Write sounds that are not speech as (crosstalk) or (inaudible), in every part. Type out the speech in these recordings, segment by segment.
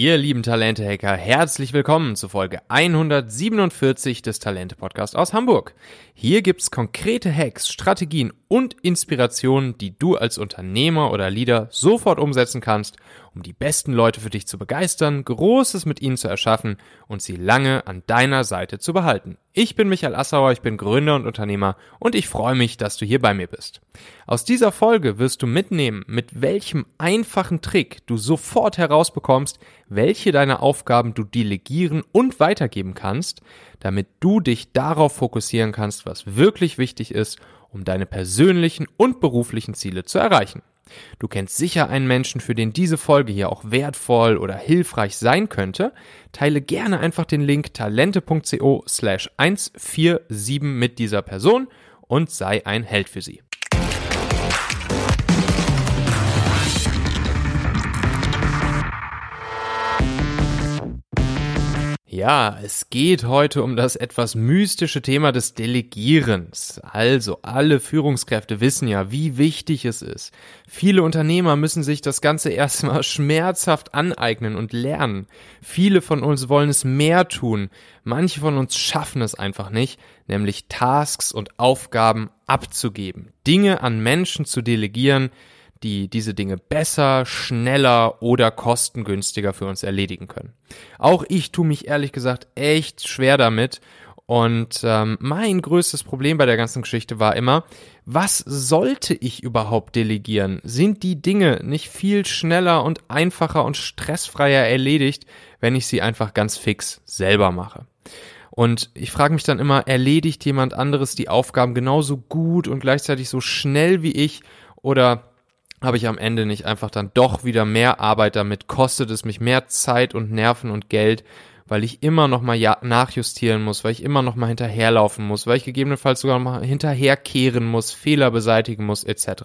Ihr lieben Talente-Hacker, herzlich willkommen zu Folge 147 des Talente-Podcasts aus Hamburg. Hier gibt's konkrete Hacks, Strategien und Inspirationen, die du als Unternehmer oder Leader sofort umsetzen kannst, um die besten Leute für dich zu begeistern, Großes mit ihnen zu erschaffen und sie lange an deiner Seite zu behalten. Ich bin Michael Assauer, ich bin Gründer und Unternehmer und ich freue mich, dass du hier bei mir bist. Aus dieser Folge wirst du mitnehmen, mit welchem einfachen Trick du sofort herausbekommst, welche deiner Aufgaben du delegieren und weitergeben kannst, damit du dich darauf fokussieren kannst, was wirklich wichtig ist, um deine persönlichen und beruflichen Ziele zu erreichen. Du kennst sicher einen Menschen, für den diese Folge hier auch wertvoll oder hilfreich sein könnte. Teile gerne einfach den Link talente.co slash 147 mit dieser Person und sei ein Held für sie. Ja, es geht heute um das etwas mystische Thema des Delegierens. Also, alle Führungskräfte wissen ja, wie wichtig es ist. Viele Unternehmer müssen sich das Ganze (laughs) erstmal schmerzhaft aneignen und lernen. Viele von uns wollen es mehr tun. Manche von uns schaffen es einfach nicht, nämlich Tasks und Aufgaben abzugeben. Dinge an Menschen zu delegieren, die diese Dinge besser, schneller oder kostengünstiger für uns erledigen können. Auch ich tue mich ehrlich gesagt echt schwer damit. Und ähm, mein größtes Problem bei der ganzen Geschichte war immer, was sollte ich überhaupt delegieren? Sind die Dinge nicht viel schneller und einfacher und stressfreier erledigt, wenn ich sie einfach ganz fix selber mache? Und ich frage mich dann immer, erledigt jemand anderes die Aufgaben genauso gut und gleichzeitig so schnell wie ich? Oder habe ich am Ende nicht einfach dann doch wieder mehr Arbeit damit, kostet es mich mehr Zeit und Nerven und Geld, weil ich immer noch mal ja nachjustieren muss, weil ich immer noch mal hinterherlaufen muss, weil ich gegebenenfalls sogar noch mal hinterherkehren muss, Fehler beseitigen muss, etc.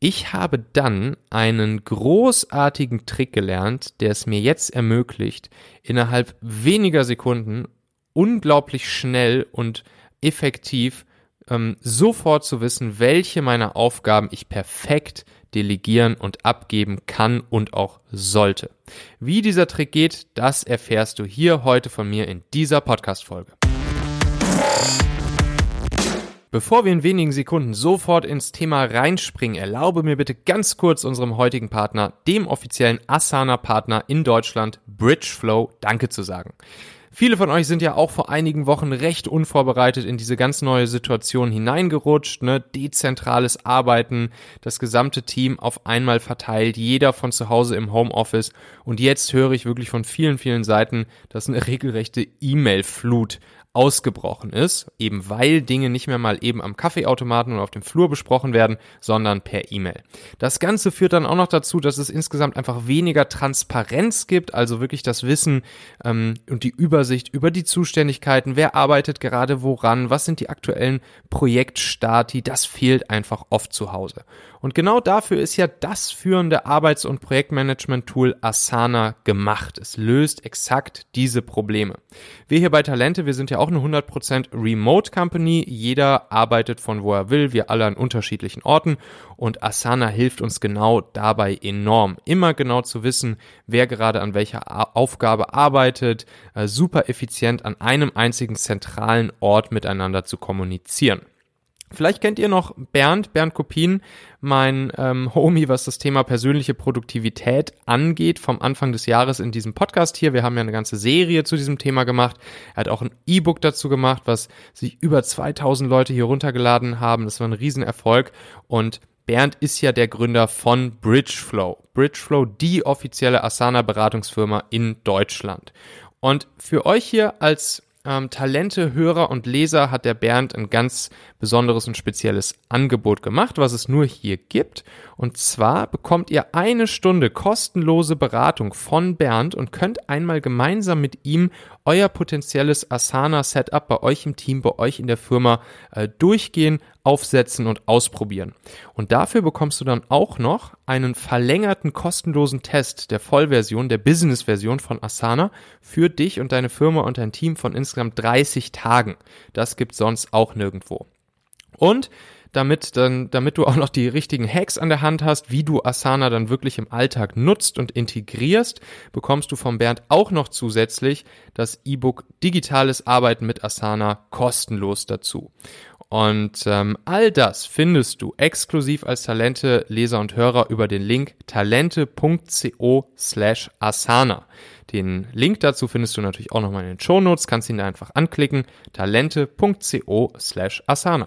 Ich habe dann einen großartigen Trick gelernt, der es mir jetzt ermöglicht, innerhalb weniger Sekunden unglaublich schnell und effektiv ähm, sofort zu wissen, welche meiner Aufgaben ich perfekt delegieren und abgeben kann und auch sollte. Wie dieser Trick geht, das erfährst du hier heute von mir in dieser Podcast-Folge. Bevor wir in wenigen Sekunden sofort ins Thema reinspringen, erlaube mir bitte ganz kurz unserem heutigen Partner, dem offiziellen Asana-Partner in Deutschland, Bridgeflow, Danke zu sagen. Viele von euch sind ja auch vor einigen Wochen recht unvorbereitet in diese ganz neue Situation hineingerutscht, ne? Dezentrales Arbeiten, das gesamte Team auf einmal verteilt, jeder von zu Hause im Homeoffice. Und jetzt höre ich wirklich von vielen, vielen Seiten, dass eine regelrechte E-Mail-Flut ausgebrochen ist, eben weil Dinge nicht mehr mal eben am Kaffeeautomaten oder auf dem Flur besprochen werden, sondern per E-Mail. Das Ganze führt dann auch noch dazu, dass es insgesamt einfach weniger Transparenz gibt, also wirklich das Wissen ähm, und die Übersicht über die Zuständigkeiten, wer arbeitet gerade woran, was sind die aktuellen Projektstati, das fehlt einfach oft zu Hause. Und genau dafür ist ja das führende Arbeits- und Projektmanagement-Tool Asana gemacht. Es löst exakt diese Probleme. Wir hier bei Talente, wir sind ja auch eine 100% Remote Company. Jeder arbeitet von wo er will, wir alle an unterschiedlichen Orten und Asana hilft uns genau dabei enorm. Immer genau zu wissen, wer gerade an welcher Aufgabe arbeitet, äh, super effizient an einem einzigen zentralen Ort miteinander zu kommunizieren. Vielleicht kennt ihr noch Bernd, Bernd Kopien, mein ähm, Homie, was das Thema persönliche Produktivität angeht, vom Anfang des Jahres in diesem Podcast hier. Wir haben ja eine ganze Serie zu diesem Thema gemacht. Er hat auch ein E-Book dazu gemacht, was sich über 2000 Leute hier runtergeladen haben. Das war ein Riesenerfolg und Bernd ist ja der Gründer von Bridgeflow. Bridgeflow, die offizielle Asana-Beratungsfirma in Deutschland. Und für euch hier als ähm, Talente, Hörer und Leser hat der Bernd ein ganz besonderes und spezielles Angebot gemacht, was es nur hier gibt. Und zwar bekommt ihr eine Stunde kostenlose Beratung von Bernd und könnt einmal gemeinsam mit ihm euer potenzielles Asana-Setup bei euch im Team, bei euch in der Firma äh, durchgehen, aufsetzen und ausprobieren. Und dafür bekommst du dann auch noch einen verlängerten kostenlosen Test der Vollversion, der Business-Version von Asana für dich und deine Firma und dein Team von insgesamt 30 Tagen. Das gibt sonst auch nirgendwo. Und damit dann, damit du auch noch die richtigen Hacks an der Hand hast, wie du Asana dann wirklich im Alltag nutzt und integrierst, bekommst du vom Bernd auch noch zusätzlich das E-Book Digitales Arbeiten mit Asana kostenlos dazu. Und ähm, all das findest du exklusiv als Talente Leser und Hörer über den Link talente.co slash asana. Den Link dazu findest du natürlich auch nochmal in den Show Notes, kannst ihn da einfach anklicken, talente.co slash asana.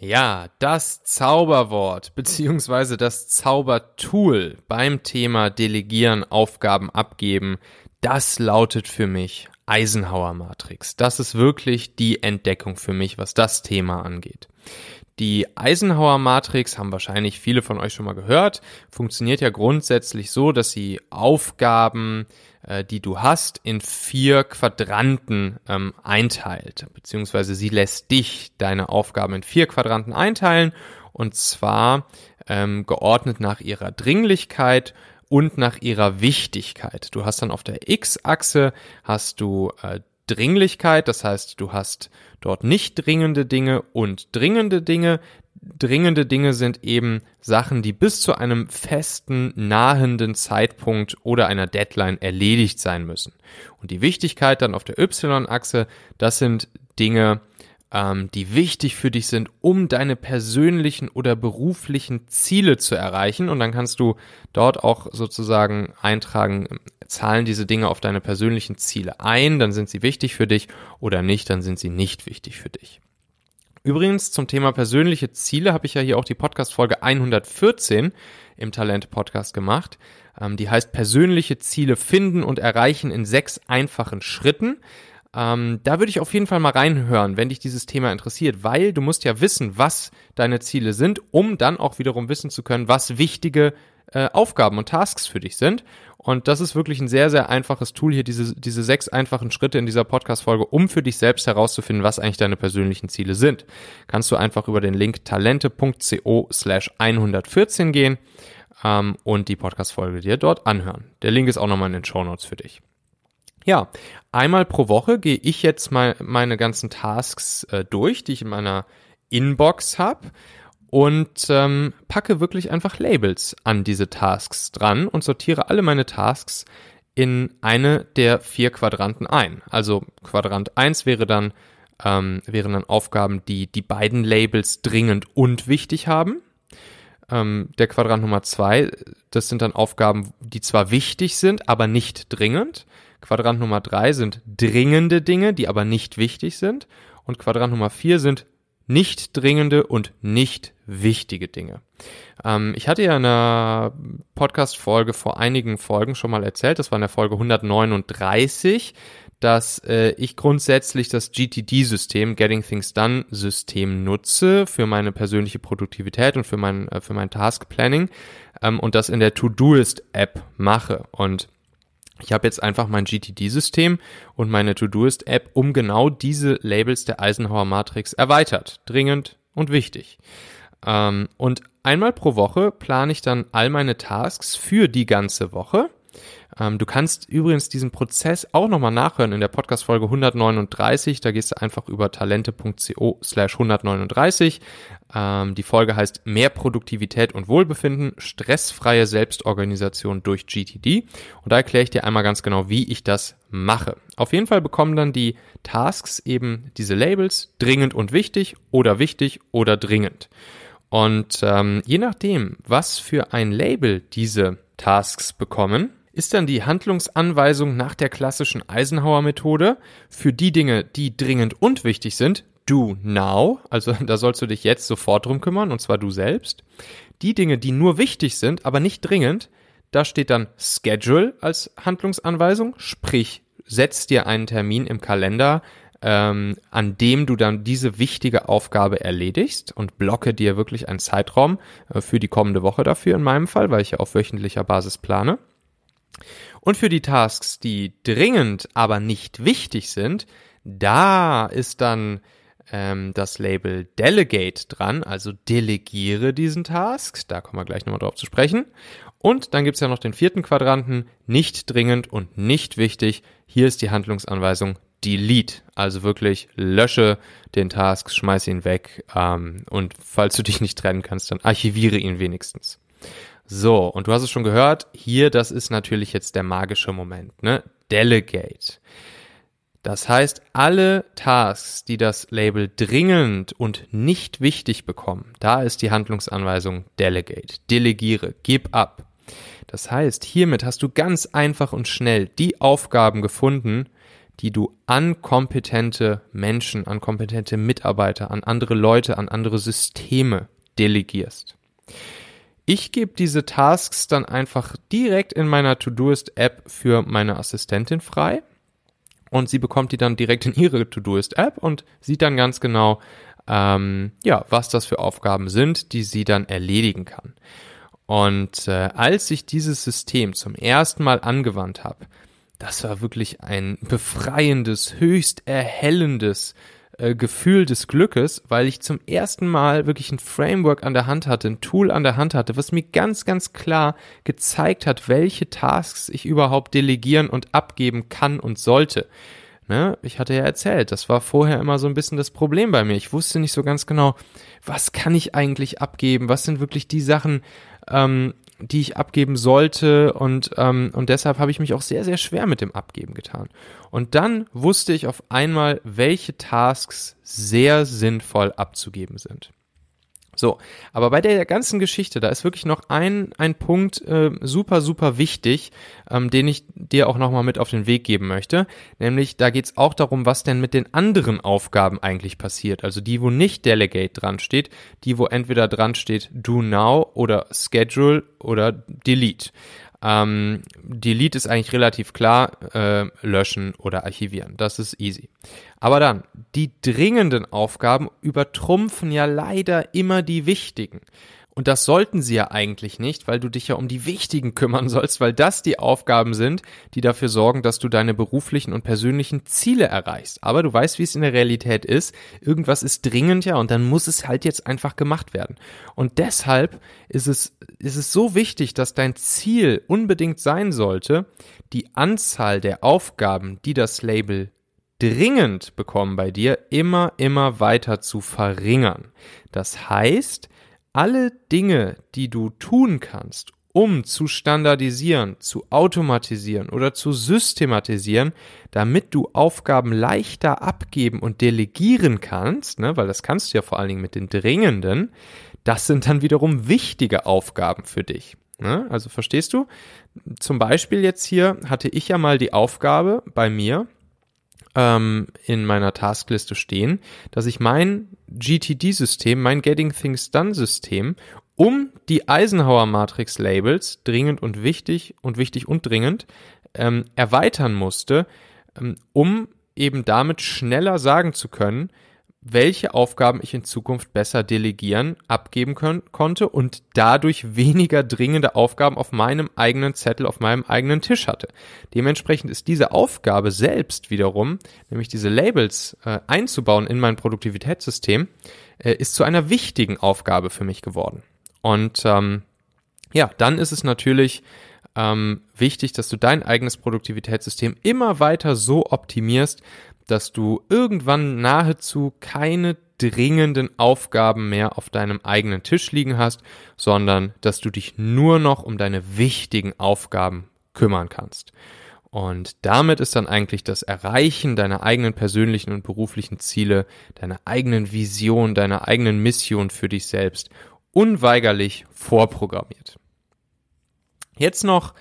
Ja, das Zauberwort (laughs) beziehungsweise das Zaubertool beim Thema Delegieren, Aufgaben abgeben, das lautet für mich Eisenhower Matrix. Das ist wirklich die Entdeckung für mich, was das Thema angeht. Die Eisenhower Matrix haben wahrscheinlich viele von euch schon mal gehört. Funktioniert ja grundsätzlich so, dass sie Aufgaben, äh, die du hast, in vier Quadranten ähm, einteilt. Beziehungsweise sie lässt dich deine Aufgaben in vier Quadranten einteilen. Und zwar ähm, geordnet nach ihrer Dringlichkeit und nach ihrer Wichtigkeit. Du hast dann auf der X-Achse hast du äh, Dringlichkeit, das heißt, du hast dort nicht dringende Dinge und dringende Dinge. Dringende Dinge sind eben Sachen, die bis zu einem festen, nahenden Zeitpunkt oder einer Deadline erledigt sein müssen. Und die Wichtigkeit dann auf der Y-Achse, das sind Dinge, ähm, die wichtig für dich sind, um deine persönlichen oder beruflichen Ziele zu erreichen. Und dann kannst du dort auch sozusagen eintragen, zahlen diese Dinge auf deine persönlichen Ziele ein, dann sind sie wichtig für dich oder nicht, dann sind sie nicht wichtig für dich. Übrigens zum Thema persönliche Ziele habe ich ja hier auch die Podcast-Folge 114 im Talent-Podcast gemacht. Ähm, die heißt persönliche Ziele finden und erreichen in sechs einfachen Schritten. Ähm, da würde ich auf jeden Fall mal reinhören, wenn dich dieses Thema interessiert, weil du musst ja wissen, was deine Ziele sind, um dann auch wiederum wissen zu können, was wichtige äh, Aufgaben und Tasks für dich sind. Und das ist wirklich ein sehr, sehr einfaches Tool hier, diese, diese sechs einfachen Schritte in dieser Podcast-Folge, um für dich selbst herauszufinden, was eigentlich deine persönlichen Ziele sind. Kannst du einfach über den Link talente.co slash 114 gehen ähm, und die Podcast-Folge dir dort anhören. Der Link ist auch nochmal in den Show Notes für dich. Ja, einmal pro Woche gehe ich jetzt mal meine ganzen Tasks äh, durch, die ich in meiner Inbox habe und ähm, packe wirklich einfach Labels an diese Tasks dran und sortiere alle meine Tasks in eine der vier Quadranten ein. Also Quadrant 1 wäre dann, ähm, wären dann Aufgaben, die die beiden Labels dringend und wichtig haben. Ähm, der Quadrant Nummer 2, das sind dann Aufgaben, die zwar wichtig sind, aber nicht dringend. Quadrant Nummer drei sind dringende Dinge, die aber nicht wichtig sind. Und Quadrant Nummer vier sind nicht dringende und nicht wichtige Dinge. Ähm, ich hatte ja in einer Podcast-Folge vor einigen Folgen schon mal erzählt, das war in der Folge 139, dass äh, ich grundsätzlich das GTD-System, Getting Things Done-System nutze für meine persönliche Produktivität und für mein, äh, für mein Task Planning ähm, und das in der To-Doist-App mache. Und ich habe jetzt einfach mein GTD-System und meine To-Doist-App um genau diese Labels der Eisenhower Matrix erweitert. Dringend und wichtig. Ähm, und einmal pro Woche plane ich dann all meine Tasks für die ganze Woche du kannst übrigens diesen Prozess auch nochmal nachhören in der Podcast-Folge 139. Da gehst du einfach über talente.co slash 139. Ähm, die Folge heißt Mehr Produktivität und Wohlbefinden, stressfreie Selbstorganisation durch GTD. Und da erkläre ich dir einmal ganz genau, wie ich das mache. Auf jeden Fall bekommen dann die Tasks eben diese Labels dringend und wichtig oder wichtig oder dringend. Und ähm, je nachdem, was für ein Label diese Tasks bekommen, ist dann die Handlungsanweisung nach der klassischen Eisenhower-Methode für die Dinge, die dringend und wichtig sind, do now, also (laughs) da sollst du dich jetzt sofort drum kümmern, und zwar du selbst. Die Dinge, die nur wichtig sind, aber nicht dringend, da steht dann schedule als Handlungsanweisung, sprich, setz dir einen Termin im Kalender, ähm, an dem du dann diese wichtige Aufgabe erledigst und blocke dir wirklich einen Zeitraum äh, für die kommende Woche dafür in meinem Fall, weil ich ja auf wöchentlicher Basis plane. Und für die Tasks, die dringend, aber nicht wichtig sind, da ist dann ähm, das Label Delegate dran, also delegiere diesen Task. Da kommen wir gleich nochmal drauf zu sprechen. Und dann gibt's ja noch den vierten Quadranten, nicht dringend und nicht wichtig. Hier ist die Handlungsanweisung, Delete. Also wirklich lösche den Task, schmeiß ihn weg ähm, und falls du dich nicht trennen kannst, dann archiviere ihn wenigstens. So, und du hast es schon gehört, hier, das ist natürlich jetzt der magische Moment, ne? Delegate. Das heißt, alle Tasks, die das Label dringend und nicht wichtig bekommen, da ist die Handlungsanweisung Delegate. Delegiere, gib ab. Das heißt, hiermit hast du ganz einfach und schnell die Aufgaben gefunden, die du an kompetente Menschen, an kompetente Mitarbeiter, an andere Leute, an andere Systeme delegierst. Ich gebe diese Tasks dann einfach direkt in meiner To-Doist-App für meine Assistentin frei und sie bekommt die dann direkt in ihre To-Doist-App und sieht dann ganz genau, ähm, ja, was das für Aufgaben sind, die sie dann erledigen kann. Und äh, als ich dieses System zum ersten Mal angewandt habe, das war wirklich ein befreiendes, höchst erhellendes äh, Gefühl des Glückes, weil ich zum ersten Mal wirklich ein Framework an der Hand hatte, ein Tool an der Hand hatte, was mir ganz, ganz klar gezeigt hat, welche Tasks ich überhaupt delegieren und abgeben kann und sollte. Ne? Ich hatte ja erzählt, das war vorher immer so ein bisschen das Problem bei mir. Ich wusste nicht so ganz genau, was kann ich eigentlich abgeben, was sind wirklich die Sachen, ähm, die ich abgeben sollte und, ähm, und deshalb habe ich mich auch sehr, sehr schwer mit dem Abgeben getan. Und dann wusste ich auf einmal, welche Tasks sehr sinnvoll abzugeben sind. So, aber bei der ganzen Geschichte, da ist wirklich noch ein, ein Punkt äh, super, super wichtig, ähm, den ich dir auch nochmal mit auf den Weg geben möchte. Nämlich, da geht's auch darum, was denn mit den anderen Aufgaben eigentlich passiert. Also die, wo nicht Delegate dran steht, die, wo entweder dran steht Do Now oder Schedule oder Delete. Ähm, Delete ist eigentlich relativ klar, äh, löschen oder archivieren. Das ist easy. Aber dann, die dringenden Aufgaben übertrumpfen ja leider immer die wichtigen. Und das sollten sie ja eigentlich nicht, weil du dich ja um die wichtigen kümmern sollst, weil das die Aufgaben sind, die dafür sorgen, dass du deine beruflichen und persönlichen Ziele erreichst. Aber du weißt, wie es in der Realität ist. Irgendwas ist dringend ja und dann muss es halt jetzt einfach gemacht werden. Und deshalb ist es, ist es so wichtig, dass dein Ziel unbedingt sein sollte, die Anzahl der Aufgaben, die das Label dringend bekommen bei dir, immer, immer weiter zu verringern. Das heißt, alle Dinge, die du tun kannst, um zu standardisieren, zu automatisieren oder zu systematisieren, damit du Aufgaben leichter abgeben und delegieren kannst, ne, weil das kannst du ja vor allen Dingen mit den dringenden, das sind dann wiederum wichtige Aufgaben für dich. Ne? Also verstehst du? Zum Beispiel jetzt hier hatte ich ja mal die Aufgabe bei mir, ähm, in meiner Taskliste stehen, dass ich mein GTD-System, mein Getting Things Done-System um die Eisenhower Matrix Labels dringend und wichtig und wichtig und dringend ähm, erweitern musste, ähm, um eben damit schneller sagen zu können, welche Aufgaben ich in Zukunft besser delegieren, abgeben können, konnte und dadurch weniger dringende Aufgaben auf meinem eigenen Zettel, auf meinem eigenen Tisch hatte. Dementsprechend ist diese Aufgabe selbst wiederum, nämlich diese Labels äh, einzubauen in mein Produktivitätssystem, äh, ist zu einer wichtigen Aufgabe für mich geworden. Und ähm, ja, dann ist es natürlich ähm, wichtig, dass du dein eigenes Produktivitätssystem immer weiter so optimierst, dass du irgendwann nahezu keine dringenden Aufgaben mehr auf deinem eigenen Tisch liegen hast, sondern dass du dich nur noch um deine wichtigen Aufgaben kümmern kannst. Und damit ist dann eigentlich das Erreichen deiner eigenen persönlichen und beruflichen Ziele, deiner eigenen Vision, deiner eigenen Mission für dich selbst unweigerlich vorprogrammiert. Jetzt noch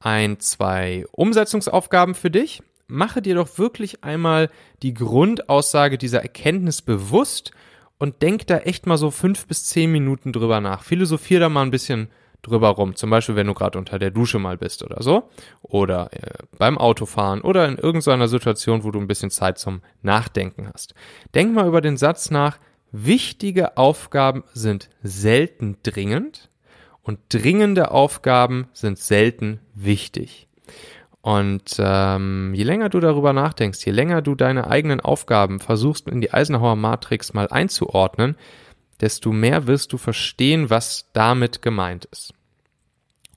ein, zwei Umsetzungsaufgaben für dich mache dir doch wirklich einmal die Grundaussage dieser Erkenntnis bewusst und denk da echt mal so fünf bis zehn Minuten drüber nach. Philosophier da mal ein bisschen drüber rum. Zum Beispiel, wenn du gerade unter der Dusche mal bist oder so. Oder äh, beim Autofahren oder in irgendeiner Situation, wo du ein bisschen Zeit zum Nachdenken hast. Denk mal über den Satz nach, wichtige Aufgaben sind selten dringend und dringende Aufgaben sind selten wichtig. Und ähm, je länger du darüber nachdenkst, je länger du deine eigenen Aufgaben versuchst in die Eisenhower Matrix mal einzuordnen, desto mehr wirst du verstehen, was damit gemeint ist.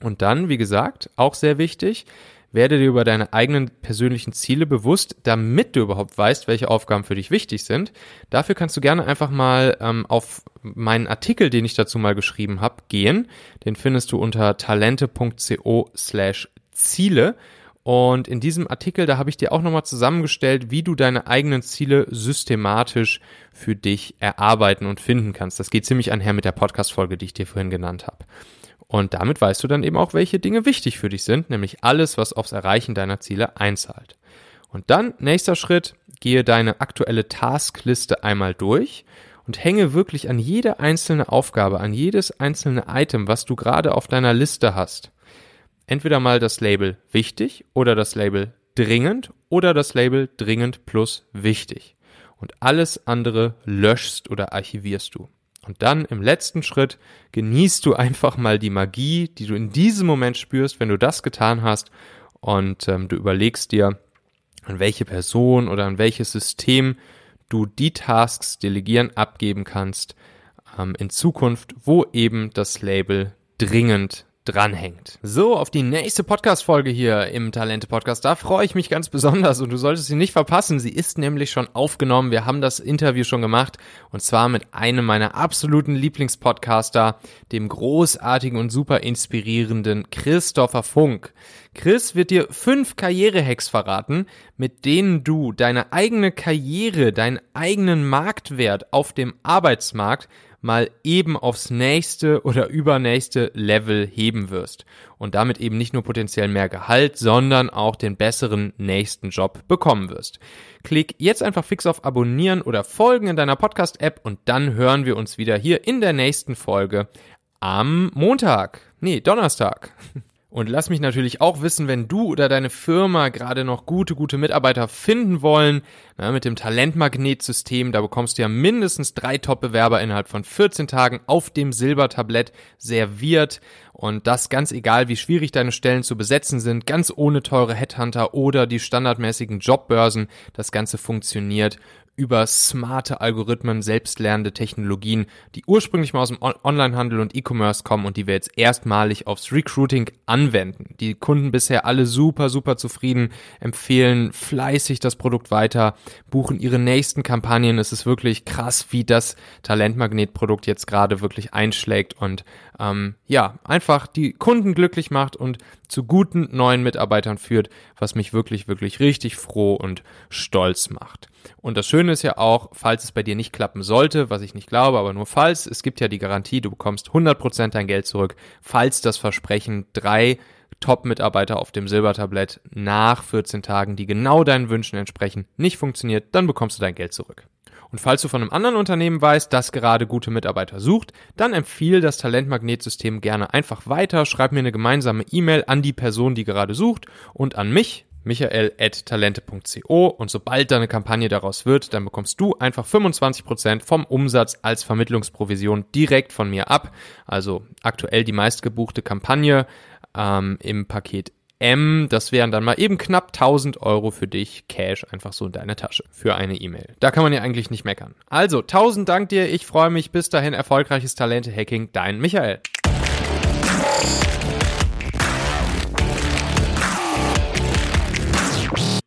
Und dann, wie gesagt, auch sehr wichtig, Werde dir über deine eigenen persönlichen Ziele bewusst, damit du überhaupt weißt, welche Aufgaben für dich wichtig sind. Dafür kannst du gerne einfach mal ähm, auf meinen Artikel, den ich dazu mal geschrieben habe, gehen. Den findest du unter talente.co slash Ziele. Und in diesem Artikel, da habe ich dir auch nochmal zusammengestellt, wie du deine eigenen Ziele systematisch für dich erarbeiten und finden kannst. Das geht ziemlich einher mit der Podcast-Folge, die ich dir vorhin genannt habe. Und damit weißt du dann eben auch, welche Dinge wichtig für dich sind, nämlich alles, was aufs Erreichen deiner Ziele einzahlt. Und dann, nächster Schritt, gehe deine aktuelle Taskliste einmal durch und hänge wirklich an jede einzelne Aufgabe, an jedes einzelne Item, was du gerade auf deiner Liste hast. Entweder mal das Label wichtig oder das Label dringend oder das Label dringend plus wichtig. Und alles andere löschst oder archivierst du. Und dann im letzten Schritt genießt du einfach mal die Magie, die du in diesem Moment spürst, wenn du das getan hast. Und ähm, du überlegst dir, an welche Person oder an welches System du die Tasks delegieren, abgeben kannst ähm, in Zukunft, wo eben das Label dringend dranhängt. So, auf die nächste Podcast-Folge hier im Talente-Podcast. Da freue ich mich ganz besonders und du solltest sie nicht verpassen. Sie ist nämlich schon aufgenommen. Wir haben das Interview schon gemacht und zwar mit einem meiner absoluten Lieblingspodcaster, dem großartigen und super inspirierenden Christopher Funk. Chris wird dir fünf Karrierehacks verraten, mit denen du deine eigene Karriere, deinen eigenen Marktwert auf dem Arbeitsmarkt mal eben aufs nächste oder übernächste Level heben wirst und damit eben nicht nur potenziell mehr Gehalt, sondern auch den besseren nächsten Job bekommen wirst. Klick jetzt einfach fix auf Abonnieren oder Folgen in deiner Podcast-App und dann hören wir uns wieder hier in der nächsten Folge am Montag. Nee, Donnerstag. (laughs) Und lass mich natürlich auch wissen, wenn du oder deine Firma gerade noch gute, gute Mitarbeiter finden wollen. Na, mit dem Talentmagnetsystem, da bekommst du ja mindestens drei Top-Bewerber innerhalb von 14 Tagen auf dem Silbertablett serviert. Und das ganz egal, wie schwierig deine Stellen zu besetzen sind, ganz ohne teure Headhunter oder die standardmäßigen Jobbörsen. Das Ganze funktioniert über smarte Algorithmen, selbstlernende Technologien, die ursprünglich mal aus dem Onlinehandel und E-Commerce kommen und die wir jetzt erstmalig aufs Recruiting anwenden. Die Kunden bisher alle super, super zufrieden, empfehlen fleißig das Produkt weiter, buchen ihre nächsten Kampagnen. Es ist wirklich krass, wie das Talentmagnet-Produkt jetzt gerade wirklich einschlägt und ähm, ja, einfach die Kunden glücklich macht und zu guten neuen Mitarbeitern führt, was mich wirklich, wirklich richtig froh und stolz macht. Und das Schöne ist ja auch, falls es bei dir nicht klappen sollte, was ich nicht glaube, aber nur falls, es gibt ja die Garantie, du bekommst 100% dein Geld zurück, falls das Versprechen drei Top-Mitarbeiter auf dem Silbertablett nach 14 Tagen, die genau deinen Wünschen entsprechen, nicht funktioniert, dann bekommst du dein Geld zurück. Und falls du von einem anderen Unternehmen weißt, das gerade gute Mitarbeiter sucht, dann empfiehl das Talentmagnetsystem gerne einfach weiter, schreib mir eine gemeinsame E-Mail an die Person, die gerade sucht und an mich, michael.talente.co und sobald deine Kampagne daraus wird, dann bekommst du einfach 25% vom Umsatz als Vermittlungsprovision direkt von mir ab. Also aktuell die meistgebuchte Kampagne ähm, im Paket M, das wären dann mal eben knapp 1000 Euro für dich Cash einfach so in deine Tasche für eine E-Mail. Da kann man ja eigentlich nicht meckern. Also, 1000 Dank dir, ich freue mich. Bis dahin erfolgreiches Talente-Hacking, dein Michael.